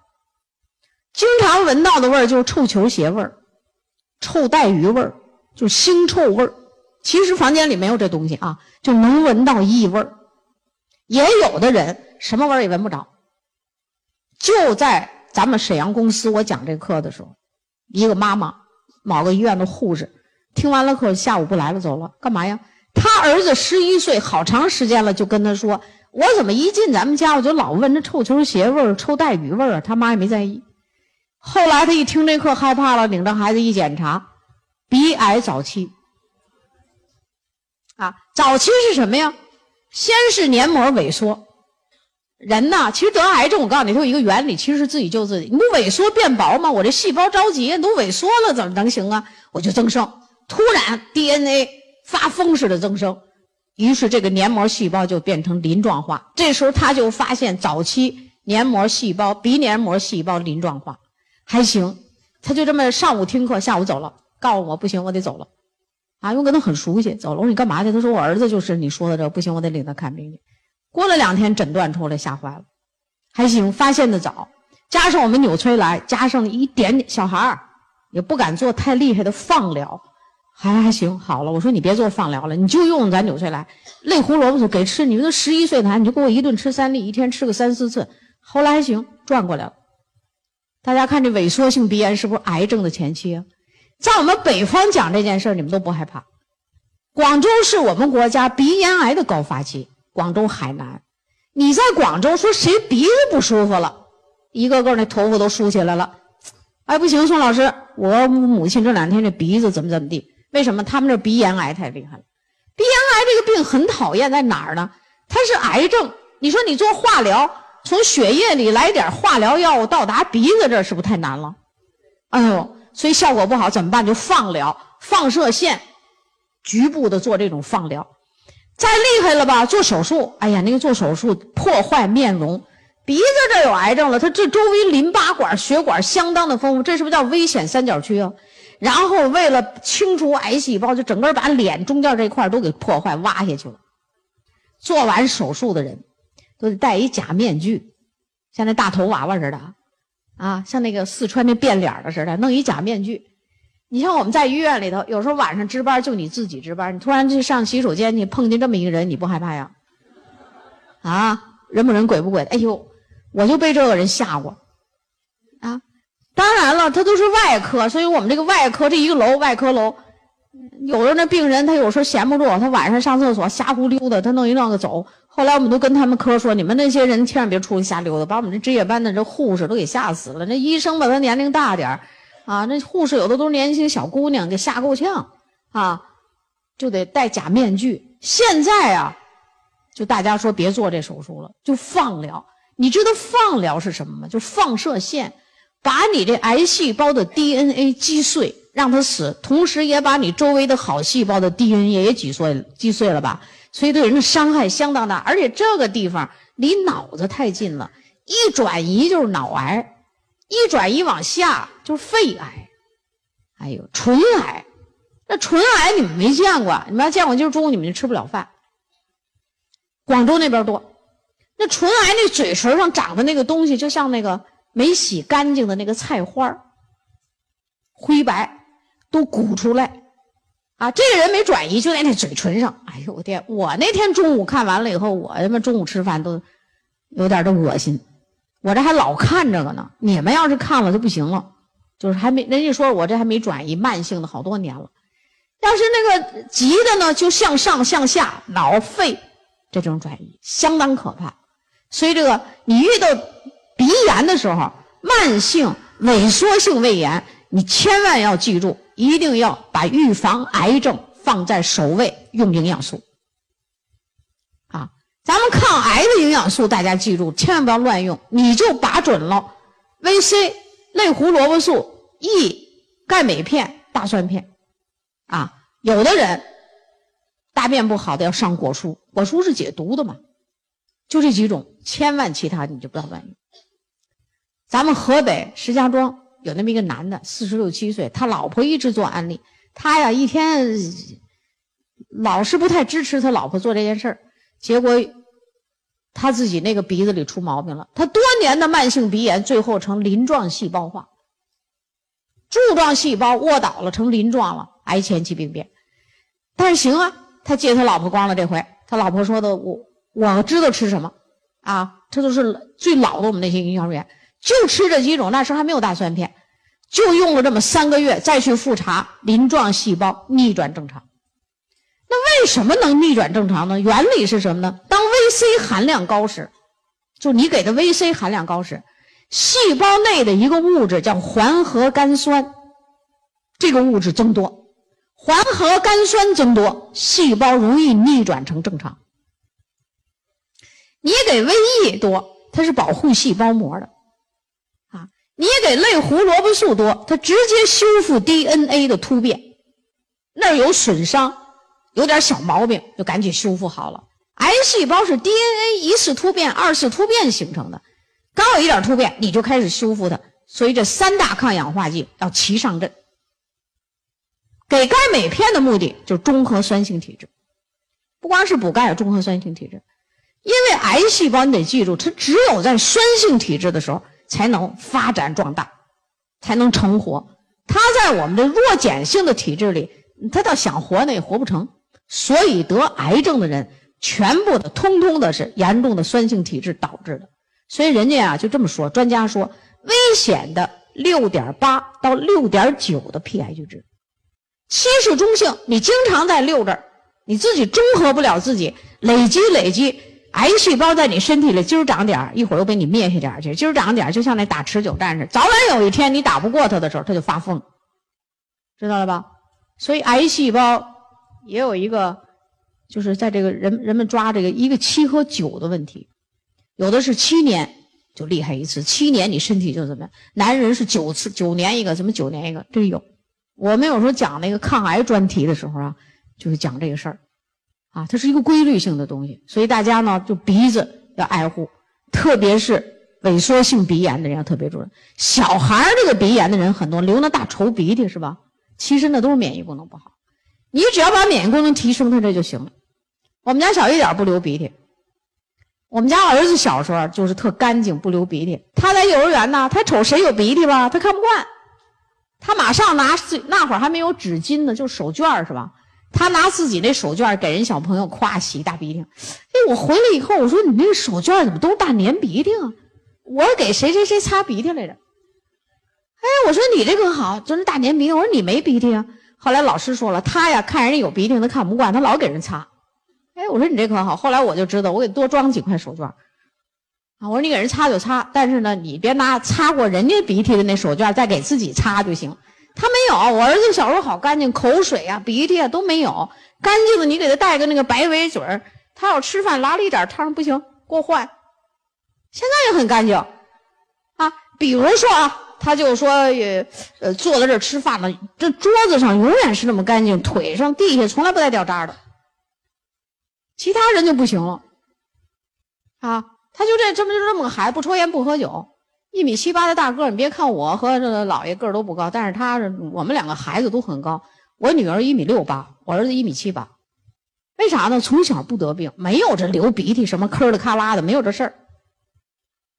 Speaker 1: 经常闻到的味儿就是臭球鞋味儿、臭带鱼味儿，就腥臭味儿。其实房间里没有这东西啊，就能闻到异味儿。也有的人什么味儿也闻不着。就在咱们沈阳公司，我讲这课的时候，一个妈妈，某个医院的护士，听完了课下午不来了，走了，干嘛呀？他儿子十一岁，好长时间了，就跟他说：“我怎么一进咱们家，我就老闻着臭球鞋味儿、臭带鱼味儿？”他妈也没在意。后来他一听这课害怕了，领着孩子一检查，鼻癌早期。早期是什么呀？先是黏膜萎缩。人呐，其实得癌症，我告诉你，它有一个原理，其实是自己救自己。你不萎缩变薄吗？我这细胞着急，你都萎缩了，怎么能行啊？我就增生，突然 DNA 发疯似的增生，于是这个黏膜细胞就变成鳞状化。这时候他就发现早期黏膜细胞、鼻黏膜细胞鳞状化。还行，他就这么上午听课，下午走了，告诉我不行，我得走了，啊，因为跟他很熟悉，走了。我说你干嘛去？他说我儿子就是你说的这，不行，我得领他看病去。过了两天诊断出来，吓坏了，还行，发现的早，加上我们纽崔莱，加上一点点小孩儿也不敢做太厉害的放疗，还还行，好了。我说你别做放疗了，你就用咱纽崔莱，类胡萝卜素给吃。你说都十一岁了，你就给我一顿吃三粒，一天吃个三四次。后来还行，转过来了。大家看这萎缩性鼻炎是不是癌症的前期啊？在我们北方讲这件事你们都不害怕。广州是我们国家鼻咽癌的高发期，广州、海南。你在广州说谁鼻子不舒服了，一个个那头发都竖起来了。哎，不行，宋老师，我母亲这两天这鼻子怎么怎么地？为什么？他们这鼻咽癌太厉害了。鼻咽癌这个病很讨厌在哪儿呢？它是癌症。你说你做化疗。从血液里来点化疗药物到达鼻子这儿是不是太难了？哎呦，所以效果不好怎么办？就放疗、放射线，局部的做这种放疗。再厉害了吧？做手术，哎呀，那个做手术破坏面容，鼻子这有癌症了，它这周围淋巴管、血管相当的丰富，这是不是叫危险三角区啊？然后为了清除癌细胞，就整个把脸中间这块都给破坏挖下去了。做完手术的人。都得戴一假面具，像那大头娃娃似的，啊，像那个四川那变脸的似的，弄一假面具。你像我们在医院里头，有时候晚上值班就你自己值班，你突然去上洗手间，你碰见这么一个人，你不害怕呀？啊，人不人鬼不鬼的？哎呦，我就被这个人吓过，啊，当然了，他都是外科，所以我们这个外科这一个楼外科楼，有的那病人他有时候闲不住，他晚上上厕所瞎胡溜达，他弄一弄个走。后来我们都跟他们科说：“你们那些人千万别出去瞎溜达，把我们这值夜班的这护士都给吓死了。那医生吧，他年龄大点，啊，那护士有的都是年轻小姑娘，给吓够呛，啊，就得戴假面具。现在啊，就大家说别做这手术了，就放疗。你知道放疗是什么吗？就放射线，把你这癌细胞的 DNA 击碎，让它死，同时也把你周围的好细胞的 DNA 也挤碎，击碎了吧。”所以对人的伤害相当大，而且这个地方离脑子太近了，一转移就是脑癌，一转移往下就是肺癌，哎呦唇癌。那唇癌你们没见过，你们要见过，今儿中午你们就吃不了饭。广州那边多，那唇癌那嘴唇上长的那个东西，就像那个没洗干净的那个菜花灰白都鼓出来，啊，这个人没转移，就在那嘴唇上。哎呦我天！我那天中午看完了以后，我他妈中午吃饭都有点的恶心。我这还老看这个呢，你们要是看了就不行了，就是还没人家说我这还没转移，慢性的好多年了。要是那个急的呢，就向上向下，脑肺这种转移相当可怕。所以这个你遇到鼻炎的时候，慢性萎缩性胃炎，你千万要记住，一定要把预防癌症放在首位，用营养素。啊，咱们抗癌的营养素，大家记住，千万不要乱用，你就把准了：VC、类胡萝卜素、E、钙镁片、大蒜片。啊，有的人大便不好的要上果蔬，果蔬是解毒的嘛，就这几种，千万其他你就不要乱用。咱们河北石家庄有那么一个男的，四十六七岁，他老婆一直做安利，他呀一天老是不太支持他老婆做这件事儿，结果他自己那个鼻子里出毛病了，他多年的慢性鼻炎最后成鳞状细胞化，柱状细胞卧倒了，成鳞状了。癌前期病变，但是行啊，他借他老婆光了这回。他老婆说的，我我知道吃什么啊，这都是最老的我们那些营销员，就吃这几种。那时候还没有大蒜片，就用了这么三个月，再去复查，鳞状细胞逆转正常。那为什么能逆转正常呢？原理是什么呢？当 VC 含量高时，就你给的 VC 含量高时，细胞内的一个物质叫环核苷酸，这个物质增多。环核苷酸增多，细胞容易逆转成正常。你给 VE 多，它是保护细胞膜的，你给类胡萝卜素多，它直接修复 DNA 的突变，那有损伤，有点小毛病就赶紧修复好了。癌细胞是 DNA 一次突变、二次突变形成的，刚有一点突变，你就开始修复它，所以这三大抗氧化剂要齐上阵。给钙镁片的目的就是中和酸性体质，不光是补钙，中和酸性体质。因为癌细胞你得记住，它只有在酸性体质的时候才能发展壮大，才能成活。它在我们的弱碱性的体质里，它倒想活呢也活不成。所以得癌症的人，全部的通通的是严重的酸性体质导致的。所以人家啊就这么说，专家说危险的六点八到六点九的 pH 值。七是中性，你经常在六这儿，你自己中和不了自己，累积累积，癌细胞在你身体里，今儿长点儿，一会儿又被你灭下点儿去，今儿长点儿，就像那打持久战似的，早晚有一天你打不过它的时候，它就发疯，知道了吧？所以癌细胞也有一个，就是在这个人人们抓这个一个七和九的问题，有的是七年就厉害一次，七年你身体就怎么样？男人是九次九年一个，怎么九年一个？这有。我们有时候讲那个抗癌专题的时候啊，就是讲这个事儿，啊，它是一个规律性的东西，所以大家呢就鼻子要爱护，特别是萎缩性鼻炎的人要特别注意。小孩儿这个鼻炎的人很多，流那大稠鼻涕是吧？其实那都是免疫功能不好，你只要把免疫功能提升，他这就行了。我们家小一点不流鼻涕，我们家儿子小时候就是特干净，不流鼻涕。他在幼儿园呢，他瞅谁有鼻涕吧，他看不惯。他马上拿那会儿还没有纸巾呢，就手绢是吧？他拿自己那手绢给人小朋友夸洗大鼻涕。哎，我回来以后我说你那个手绢怎么都大粘鼻涕啊？我给谁谁谁擦鼻涕来着？哎，我说你这个好，就是大粘鼻涕。我说你没鼻涕啊？后来老师说了，他呀看人家有鼻涕他看不惯，他老给人擦。哎，我说你这可好。后来我就知道，我给多装几块手绢。啊，我说你给人擦就擦，但是呢，你别拿擦过人家鼻涕的那手绢再给自己擦就行。他没有，我儿子小时候好干净，口水啊、鼻涕啊都没有，干净的。你给他带个那个白围嘴儿，他要吃饭拉了一点汤不行，给我换。现在也很干净，啊，比如说啊，他就说也呃坐在这儿吃饭了，这桌子上永远是那么干净，腿上、地下从来不带掉渣的。其他人就不行了，啊。他就这这么就这么个孩子，不抽烟不喝酒，一米七八的大个你别看我和这个姥爷个儿都不高，但是他我们两个孩子都很高。我女儿一米六八，我儿子一米七八。为啥呢？从小不得病，没有这流鼻涕什么磕的咔啦的，没有这事儿。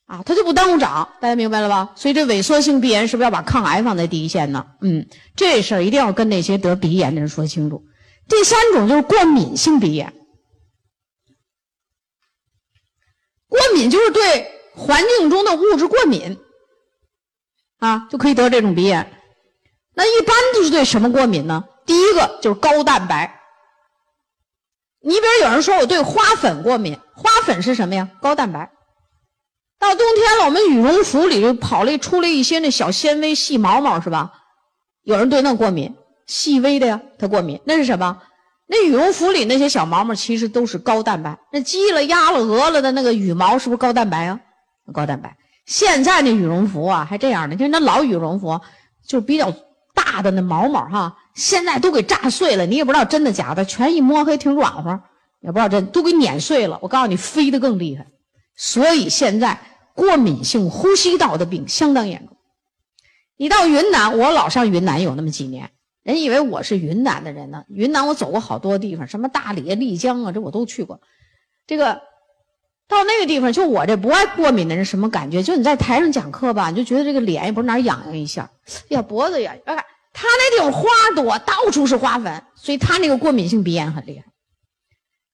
Speaker 1: 啊，他就不耽误长，大家明白了吧？所以这萎缩性鼻炎是不是要把抗癌放在第一线呢？嗯，这事儿一定要跟那些得鼻炎的人说清楚。第三种就是过敏性鼻炎，过敏就是对环境中的物质过敏，啊，就可以得这种鼻炎。那一般都是对什么过敏呢？第一个就是高蛋白。你比如有人说我对花粉过敏，花粉是什么呀？高蛋白。到冬天了，我们羽绒服里就跑了出来一些那小纤维细毛毛，是吧？有人对那过敏，细微的呀，他过敏。那是什么？那羽绒服里那些小毛毛其实都是高蛋白。那鸡了、鸭了、鹅了的那个羽毛是不是高蛋白啊？高蛋白。现在那羽绒服啊，还这样的，就是那老羽绒服，就比较大的那毛毛哈，现在都给炸碎了，你也不知道真的假的，全一摸还挺软和，也不知道真都给碾碎了。我告诉你，飞得更厉害。所以现在。过敏性呼吸道的病相当严重。你到云南，我老上云南有那么几年，人以为我是云南的人呢。云南我走过好多地方，什么大理、丽江啊，这我都去过。这个到那个地方，就我这不爱过敏的人什么感觉？就你在台上讲课吧，你就觉得这个脸也不是哪痒痒一下，呀脖子痒。哎，他那地方花多，到处是花粉，所以他那个过敏性鼻炎很厉害。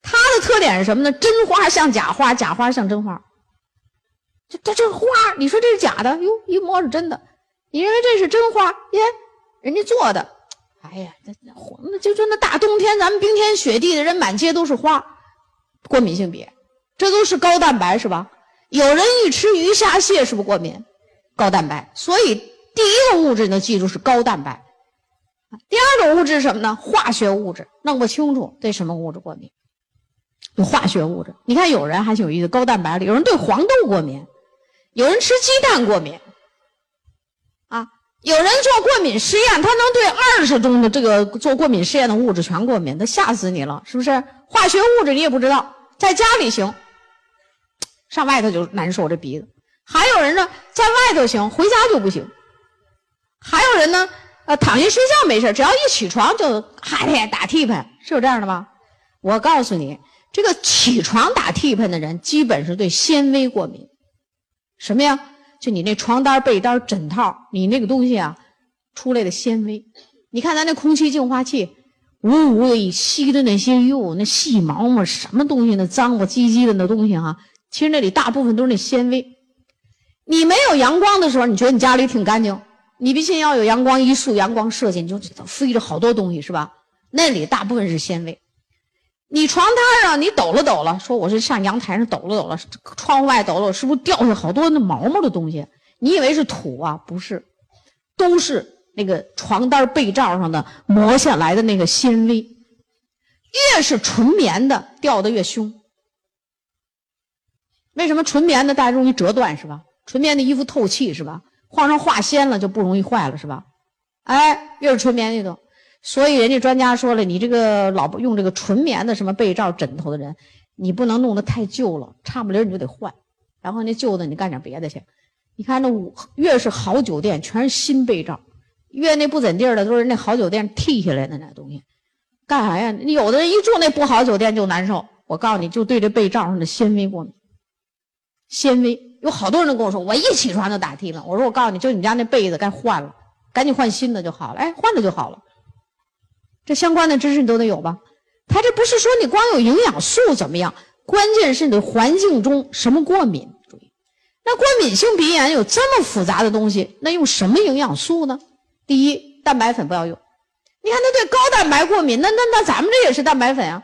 Speaker 1: 他的特点是什么呢？真花像假花，假花像真花。这这这花，你说这是假的？哟，一摸是真的。你认为这是真花？耶，人家做的。哎呀，那那那就说那大冬天，咱们冰天雪地的人满街都是花，过敏性鼻炎，这都是高蛋白是吧？有人一吃鱼虾蟹是不是过敏？高蛋白。所以第一个物质呢，记住是高蛋白。第二种物质什么呢？化学物质，弄不清楚对什么物质过敏？有化学物质。你看有人还挺有意思，高蛋白里有人对黄豆过敏。有人吃鸡蛋过敏，啊，有人做过敏试验，他能对二十种的这个做过敏试验的物质全过敏，他吓死你了，是不是？化学物质你也不知道，在家里行，上外头就难受这鼻子。还有人呢，在外头行，回家就不行。还有人呢，呃，躺下睡觉没事，只要一起床就哈天打嚏喷，是有这样的吗？我告诉你，这个起床打嚏喷的人，基本是对纤维过敏。什么呀？就你那床单、被单、枕套，你那个东西啊，出来的纤维。你看咱那空气净化器，呜呜的吸的那些哟，那细毛毛什么东西，那脏不唧唧的那东西哈，其实那里大部分都是那纤维。你没有阳光的时候，你觉得你家里挺干净。你必须要有阳光，一束阳光射进，你就飞着好多东西，是吧？那里大部分是纤维。你床单上你抖了抖了，说我是上阳台上抖了抖了，窗户外抖了，是不是掉下好多那毛毛的东西？你以为是土啊？不是，都是那个床单被罩上的磨下来的那个纤维。越是纯棉的，掉的越凶。为什么纯棉的大家容易折断是吧？纯棉的衣服透气是吧？换上化纤了就不容易坏了是吧？哎，越是纯棉的都。所以人家专家说了，你这个老用这个纯棉的什么被罩、枕头的人，你不能弄得太旧了，差不离你就得换。然后那旧的你干点别的去。你看那五越是好酒店，全是新被罩；越那不怎地儿的，都是那好酒店剃下来的那东西。干啥呀？你有的人一住那不好酒店就难受。我告诉你就对这被罩上的纤维过敏。纤维有好多人都跟我说，我一起床就打嚏了。我说我告诉你就你家那被子该换了，赶紧换新的就好了。哎，换了就好了。这相关的知识你都得有吧？他这不是说你光有营养素怎么样？关键是你环境中什么过敏？注意，那过敏性鼻炎有这么复杂的东西，那用什么营养素呢？第一，蛋白粉不要用。你看他对高蛋白过敏，那那那咱们这也是蛋白粉啊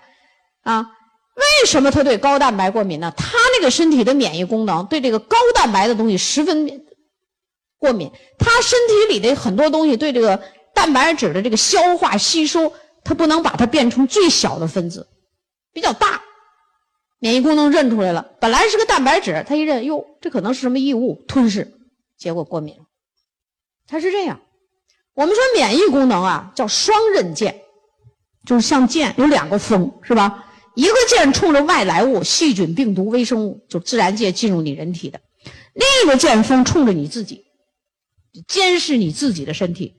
Speaker 1: 啊？为什么他对高蛋白过敏呢？他那个身体的免疫功能对这个高蛋白的东西十分过敏，他身体里的很多东西对这个。蛋白质的这个消化吸收，它不能把它变成最小的分子，比较大，免疫功能认出来了，本来是个蛋白质，他一认，哟，这可能是什么异物，吞噬，结果过敏了。它是这样，我们说免疫功能啊叫双刃剑，就是像剑有两个锋，是吧？一个剑冲着外来物，细菌、病毒、微生物，就自然界进入你人体的；另一个剑锋冲着你自己，监视你自己的身体。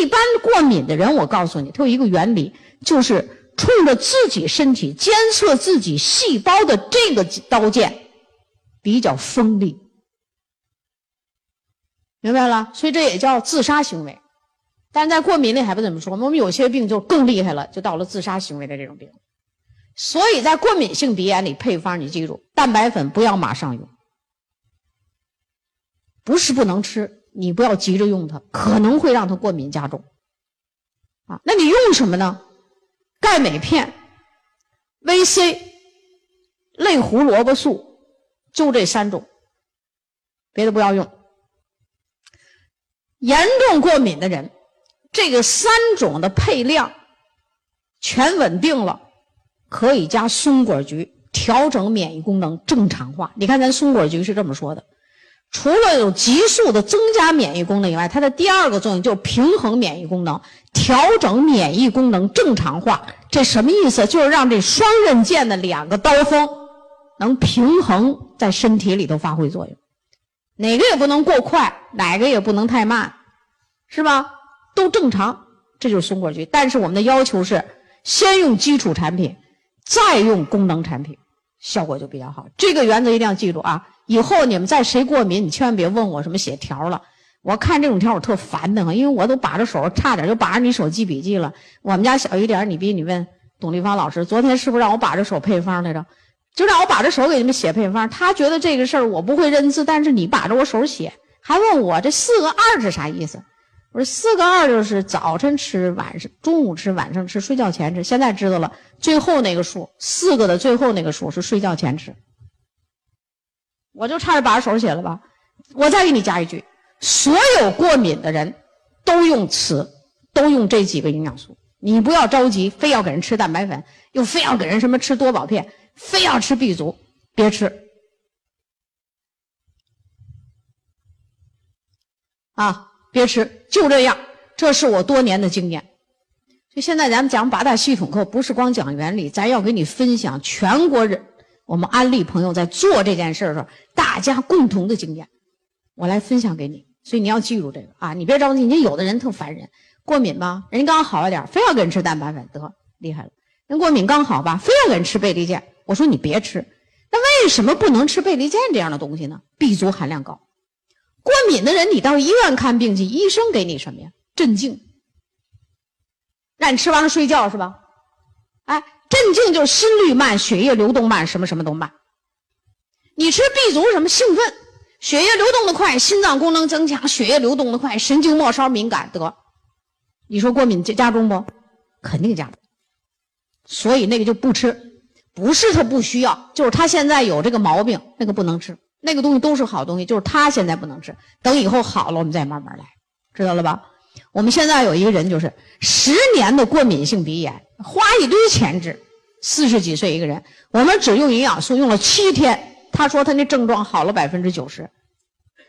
Speaker 1: 一般过敏的人，我告诉你，他有一个原理，就是冲着自己身体监测自己细胞的这个刀剑比较锋利，明白了？所以这也叫自杀行为。但在过敏里还不怎么说，我们有些病就更厉害了，就到了自杀行为的这种病。所以在过敏性鼻炎里，配方你记住，蛋白粉不要马上用，不是不能吃，你不要急着用它，可能会让它过敏加重。啊，那你用什么呢？钙镁片、VC、类胡萝卜素，就这三种，别的不要用。严重过敏的人，这个三种的配量全稳定了。可以加松果菊，调整免疫功能正常化。你看，咱松果菊是这么说的：除了有急速的增加免疫功能以外，它的第二个作用就是平衡免疫功能，调整免疫功能正常化。这什么意思？就是让这双刃剑的两个刀锋能平衡在身体里头发挥作用，哪个也不能过快，哪个也不能太慢，是吧？都正常，这就是松果菊。但是我们的要求是，先用基础产品。再用功能产品，效果就比较好。这个原则一定要记住啊！以后你们再谁过敏，你千万别问我什么写条了。我看这种条我特烦的很，因为我都把着手，差点就把着你手记笔记了。我们家小一点，你比你问董丽芳老师，昨天是不是让我把着手配方来着？就让我把着手给你们写配方。他觉得这个事儿我不会认字，但是你把着我手写，还问我这四个二是啥意思？我说四个二就是早晨吃，晚上中午吃，晚上吃，睡觉前吃。现在知道了，最后那个数四个的最后那个数是睡觉前吃。我就差点把手写了吧。我再给你加一句：所有过敏的人都用此，都用这几个营养素。你不要着急，非要给人吃蛋白粉，又非要给人什么吃多宝片，非要吃 B 族，别吃。啊。别吃，就这样。这是我多年的经验。就现在咱们讲八大系统课，不是光讲原理，咱要给你分享全国人我们安利朋友在做这件事的时候，大家共同的经验，我来分享给你。所以你要记住这个啊，你别着急。你有的人特烦人，过敏吧，人刚好一点，非要给人吃蛋白粉，得厉害了。人过敏刚好吧，非要给人吃贝利健，我说你别吃。那为什么不能吃贝利健这样的东西呢？B 族含量高。过敏的人，你到医院看病去，医生给你什么呀？镇静，让你吃完了睡觉是吧？哎，镇静就是心率慢，血液流动慢，什么什么都慢。你吃 B 族什么兴奋，血液流动的快，心脏功能增强，血液流动的快，神经末梢敏感得。你说过敏加加重不？肯定加重。所以那个就不吃，不是他不需要，就是他现在有这个毛病，那个不能吃。那个东西都是好东西，就是他现在不能吃，等以后好了，我们再慢慢来，知道了吧？我们现在有一个人，就是十年的过敏性鼻炎，花一堆钱治，四十几岁一个人，我们只用营养素用了七天，他说他那症状好了百分之九十，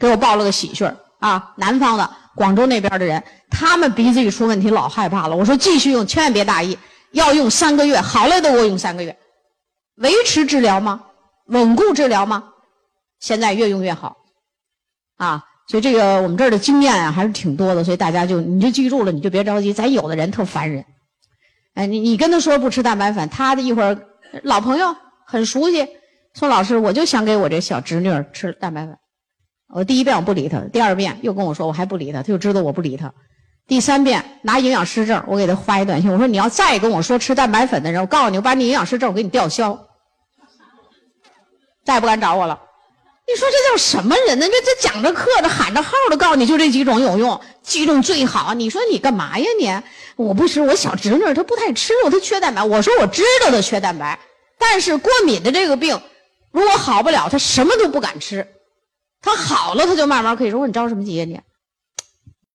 Speaker 1: 给我报了个喜讯啊！南方的广州那边的人，他们鼻子一出问题老害怕了，我说继续用，千万别大意，要用三个月，好了都给我用三个月，维持治疗吗？稳固治疗吗？现在越用越好，啊，所以这个我们这儿的经验啊还是挺多的，所以大家就你就记住了，你就别着急。咱有的人特烦人，哎，你你跟他说不吃蛋白粉，他的一会儿老朋友很熟悉，说老师我就想给我这小侄女吃蛋白粉，我第一遍我不理他，第二遍又跟我说我还不理他，他就知道我不理他，第三遍拿营养师证我给他发一短信，我说你要再跟我说吃蛋白粉的人，我告诉你我把你营养师证我给你吊销，再也不敢找我了。你说这叫什么人呢？这这讲着课的喊着号的告诉你就这几种有用，几种最好。你说你干嘛呀你？我不吃，我小侄女她不太吃肉，她缺蛋白。我说我知道她缺蛋白，但是过敏的这个病，如果好不了，她什么都不敢吃。她好了，她就慢慢可以说。你着什么急呀你？